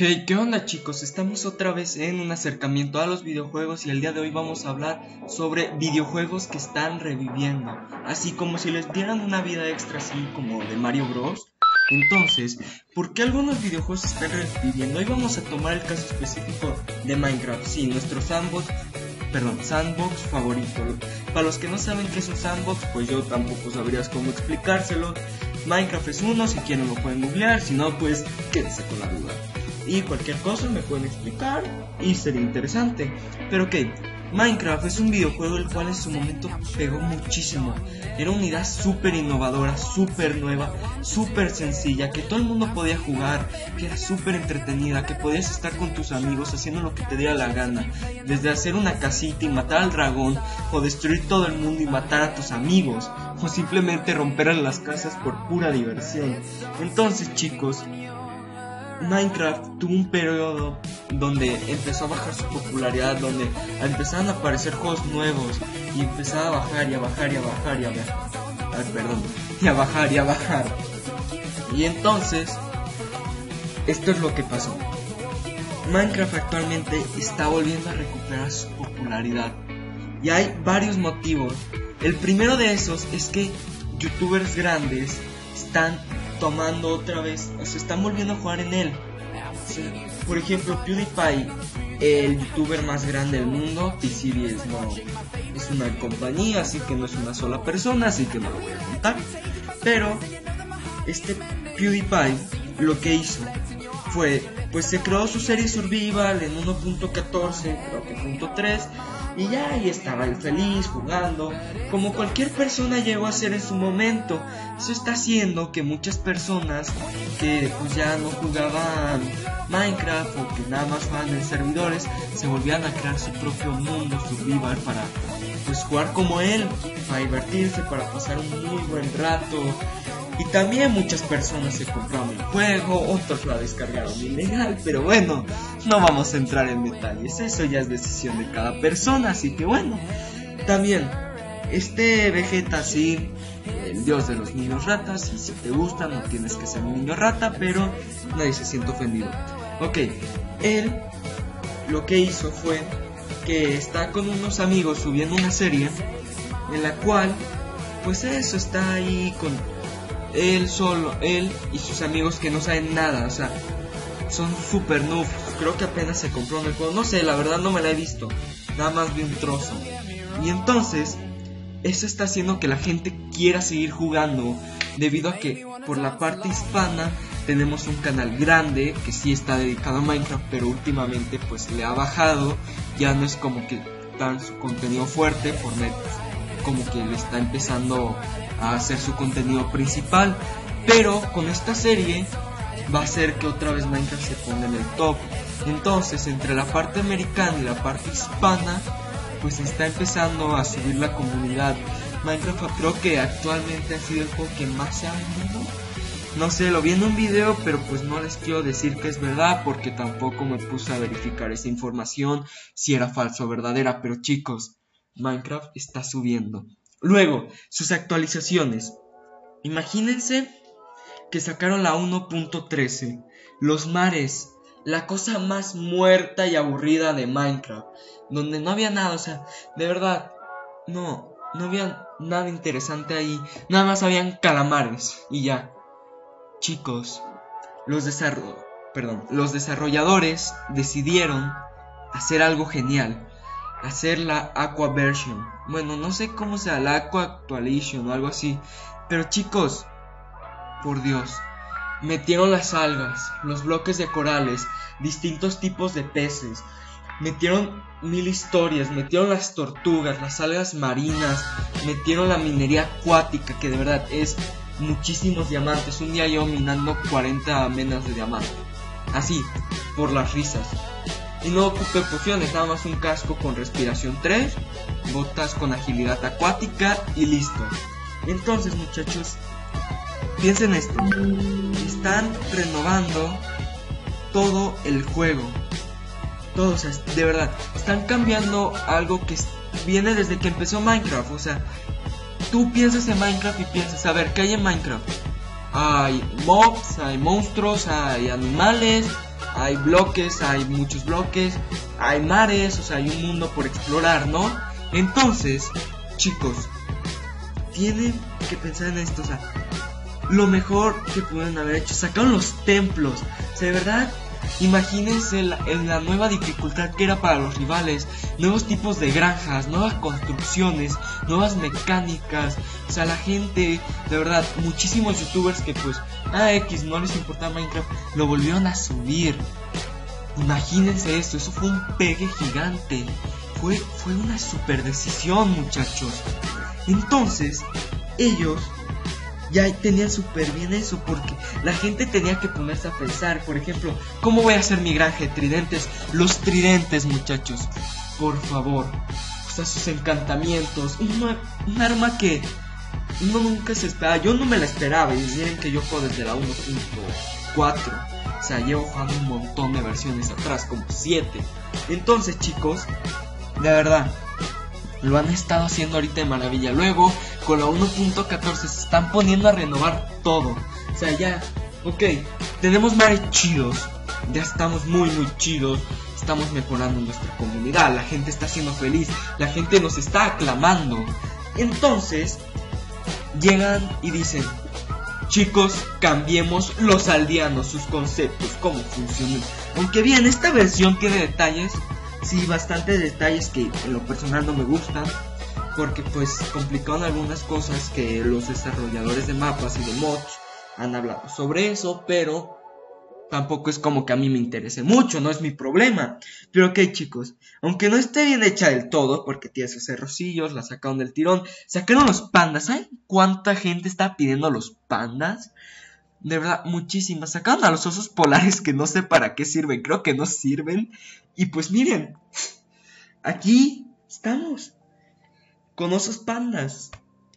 Hey, ¿qué onda chicos? Estamos otra vez en un acercamiento a los videojuegos y el día de hoy vamos a hablar sobre videojuegos que están reviviendo, así como si les dieran una vida extra así como de Mario Bros. Entonces, ¿por qué algunos videojuegos están reviviendo? Hoy vamos a tomar el caso específico de Minecraft, sí, nuestro sandbox, perdón, sandbox favorito. Para los que no saben qué es un sandbox, pues yo tampoco sabrías cómo explicárselo. Minecraft es uno, si quieren lo pueden googlear, si no, pues quédense con la duda y cualquier cosa me pueden explicar y sería interesante. Pero ok, Minecraft es un videojuego el cual en su momento pegó muchísimo. Era una idea súper innovadora, súper nueva, súper sencilla, que todo el mundo podía jugar, que era súper entretenida, que podías estar con tus amigos haciendo lo que te diera la gana. Desde hacer una casita y matar al dragón, o destruir todo el mundo y matar a tus amigos, o simplemente romper las casas por pura diversión. Entonces chicos, Minecraft tuvo un periodo donde empezó a bajar su popularidad, donde empezaron a aparecer juegos nuevos y empezaba a bajar y a bajar y a bajar y a bajar. perdón, y a bajar y a bajar. Y entonces, esto es lo que pasó. Minecraft actualmente está volviendo a recuperar su popularidad. Y hay varios motivos. El primero de esos es que youtubers grandes están tomando otra vez, se están volviendo a jugar en él. Por ejemplo, PewDiePie, el youtuber más grande del mundo, PCB es, no, es una compañía, así que no es una sola persona, así que no lo voy a contar. Pero, este PewDiePie lo que hizo fue, pues se creó su serie Survival en 1.14, creo que punto 3, y ya ahí estaba él feliz jugando, como cualquier persona llegó a ser en su momento. Eso está haciendo que muchas personas que pues ya no jugaban Minecraft o que nada más jugaban en servidores, se volvían a crear su propio mundo survival para pues jugar como él, para divertirse, para pasar un muy buen rato. Y también muchas personas se compraron el juego, otros la descargaron ilegal, pero bueno, no vamos a entrar en detalles, eso ya es decisión de cada persona, así que bueno. También, este Vegeta sí, el dios de los niños ratas, y si te gusta no tienes que ser un niño rata, pero nadie se siente ofendido. Ok, él lo que hizo fue que está con unos amigos subiendo una serie en la cual, pues eso, está ahí con él solo, él y sus amigos que no saben nada, o sea, son super noobs. Creo que apenas se compró el juego, no sé, la verdad no me la he visto, nada más vi un trozo. Y entonces, eso está haciendo que la gente quiera seguir jugando, debido a que por la parte hispana tenemos un canal grande que sí está dedicado a Minecraft, pero últimamente pues le ha bajado, ya no es como que tan su contenido fuerte por net como que le está empezando a hacer su contenido principal. Pero con esta serie va a hacer que otra vez Minecraft se ponga en el top. Entonces, entre la parte americana y la parte hispana, pues está empezando a subir la comunidad. Minecraft creo que actualmente ha sido el juego que más se ha vendido. No sé, lo vi en un video, pero pues no les quiero decir que es verdad porque tampoco me puse a verificar esa información si era falso o verdadera. Pero chicos, Minecraft está subiendo. Luego, sus actualizaciones. Imagínense que sacaron la 1.13. Los mares. La cosa más muerta y aburrida de Minecraft. Donde no había nada, o sea, de verdad. No, no había nada interesante ahí. Nada más habían calamares. Y ya. Chicos, los, perdón, los desarrolladores decidieron hacer algo genial hacer la Aqua Version. Bueno, no sé cómo sea, la Aqua Actualization o algo así. Pero chicos, por Dios, metieron las algas, los bloques de corales, distintos tipos de peces. Metieron mil historias, metieron las tortugas, las algas marinas, metieron la minería acuática, que de verdad es muchísimos diamantes. Un día yo minando 40 menas de diamante. Así, por las risas. Y no pociones, nada más un casco con respiración 3, botas con agilidad acuática y listo. Entonces muchachos, piensen esto. Están renovando todo el juego. Todo, o sea, de verdad, están cambiando algo que viene desde que empezó Minecraft. O sea, tú piensas en Minecraft y piensas, a ver, ¿qué hay en Minecraft? Hay mobs, hay monstruos, hay animales, hay bloques, hay muchos bloques, hay mares, o sea, hay un mundo por explorar, ¿no? Entonces, chicos, tienen que pensar en esto, o sea, lo mejor que pueden haber hecho, sacaron los templos, o sea, de verdad, imagínense la, la nueva dificultad que era para los rivales, nuevos tipos de granjas, nuevas construcciones, nuevas mecánicas, o sea, la gente, de verdad, muchísimos youtubers que pues a X no les importaba Minecraft, lo volvieron a subir. Imagínense esto, eso fue un pegue gigante. Fue, fue una super decisión, muchachos. Entonces, ellos ya tenían súper bien eso porque la gente tenía que ponerse a pensar, por ejemplo, ¿cómo voy a hacer mi granja de tridentes? Los tridentes, muchachos, por favor. O sea, sus encantamientos, un arma que uno nunca se esperaba, yo no me la esperaba y decían que yo juego desde la 1.4. O sea, llevo jugando un montón de versiones atrás, como 7. Entonces, chicos, de verdad, lo han estado haciendo ahorita de maravilla. Luego, con la 1.14 se están poniendo a renovar todo. O sea, ya, ok, tenemos mares chidos. Ya estamos muy, muy chidos. Estamos mejorando nuestra comunidad. La gente está siendo feliz. La gente nos está aclamando. Entonces, llegan y dicen, chicos, cambiemos los aldeanos, sus conceptos, cómo funcionan. Aunque bien, esta versión tiene detalles, sí, bastantes detalles que en lo personal no me gustan, porque pues complicaron algunas cosas que los desarrolladores de mapas y de mods han hablado sobre eso, pero tampoco es como que a mí me interese mucho, no es mi problema. Pero ok, chicos, aunque no esté bien hecha del todo, porque tiene sus cerrocillos, la sacaron del tirón, sacaron los pandas. ¿Saben cuánta gente está pidiendo los pandas? De verdad, muchísimas. Sacaron a los osos polares que no sé para qué sirven, creo que no sirven. Y pues miren, aquí estamos con osos pandas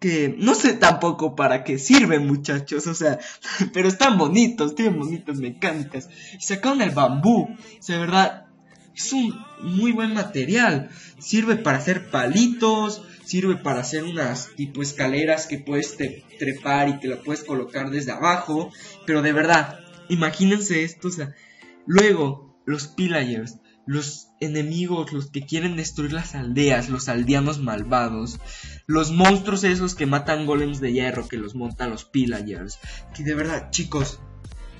que no sé tampoco para qué sirven, muchachos, o sea, pero están bonitos, tienen bonitas mecánicas. Y sacaron el bambú, de verdad, es un muy buen material. Sirve para hacer palitos, sirve para hacer unas tipo escaleras que puedes trepar y que lo puedes colocar desde abajo. Pero de verdad, imagínense esto, o sea, luego los pillagers los enemigos, los que quieren destruir las aldeas, los aldeanos malvados, los monstruos esos que matan golems de hierro, que los montan los pillagers, que de verdad, chicos,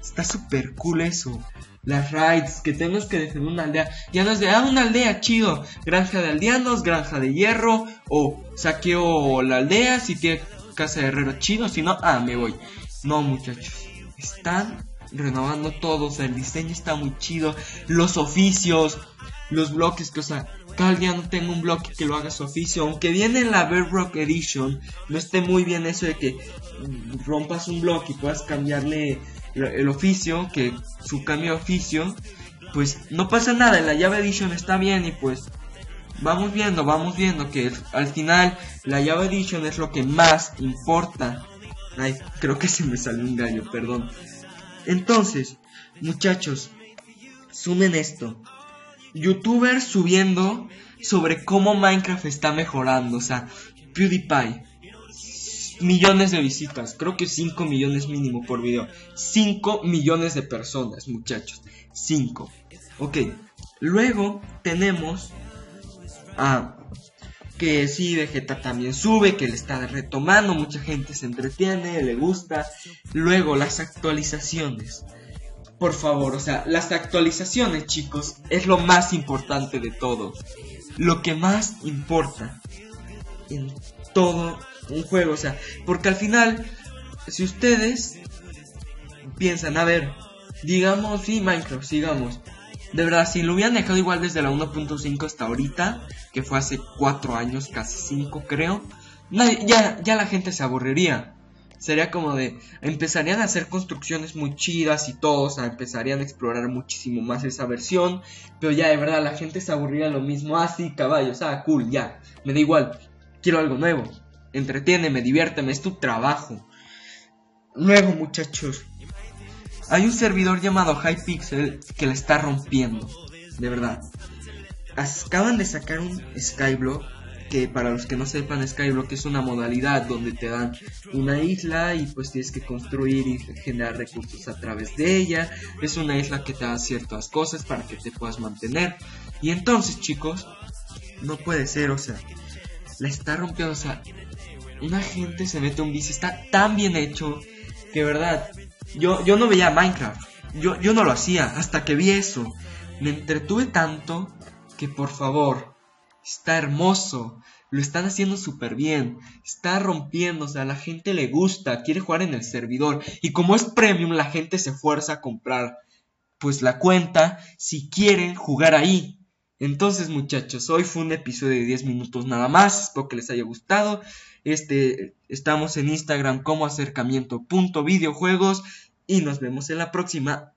está súper cool eso. Las raids, que tenemos que defender una aldea. Ya nos da una aldea, chido. Granja de aldeanos, granja de hierro. O saqueo la aldea si tiene casa de herrero chido. Si no, ah, me voy. No, muchachos. Están renovando todo, o sea, el diseño está muy chido, los oficios, los bloques, que o sea, cada día no tengo un bloque que lo haga su oficio, aunque viene en la Bedrock Edition, no esté muy bien eso de que rompas un bloque y puedas cambiarle el oficio, que su cambio de oficio, pues no pasa nada, la llave Edition está bien y pues vamos viendo, vamos viendo que al final la llave Edition es lo que más importa. Ay, creo que se me salió un gallo, perdón. Entonces, muchachos, sumen esto. Youtubers subiendo sobre cómo Minecraft está mejorando. O sea, PewDiePie. Millones de visitas. Creo que 5 millones mínimo por video. 5 millones de personas, muchachos. 5. Ok. Luego tenemos a que sí, Vegeta también sube, que le está retomando, mucha gente se entretiene, le gusta. Luego, las actualizaciones. Por favor, o sea, las actualizaciones, chicos, es lo más importante de todo. Lo que más importa en todo un juego, o sea, porque al final, si ustedes piensan, a ver, digamos, sí, Minecraft, sigamos. De verdad, si lo hubieran dejado igual desde la 1.5 hasta ahorita, que fue hace 4 años, casi 5 creo, ya, ya la gente se aburriría. Sería como de, empezarían a hacer construcciones muy chidas y todos empezarían a explorar muchísimo más esa versión, pero ya de verdad la gente se aburriría lo mismo, así ah, caballos, ah, cool, ya, me da igual, quiero algo nuevo, entretiéneme, diviérteme, es tu trabajo. Luego muchachos, hay un servidor llamado Hypixel que la está rompiendo. De verdad. Acaban de sacar un Skyblock que para los que no sepan Skyblock es una modalidad donde te dan una isla y pues tienes que construir y generar recursos a través de ella. Es una isla que te da ciertas cosas para que te puedas mantener. Y entonces chicos, no puede ser, o sea, la está rompiendo, o sea, una gente se mete un vicio, está tan bien hecho que verdad, yo, yo no veía Minecraft, yo, yo no lo hacía hasta que vi eso. Me entretuve tanto que por favor, está hermoso, lo están haciendo súper bien, está rompiendo, o sea, a la gente le gusta, quiere jugar en el servidor y como es premium la gente se fuerza a comprar pues la cuenta si quieren jugar ahí. Entonces muchachos, hoy fue un episodio de 10 minutos nada más, espero que les haya gustado. Este, estamos en Instagram como acercamiento.videojuegos y nos vemos en la próxima.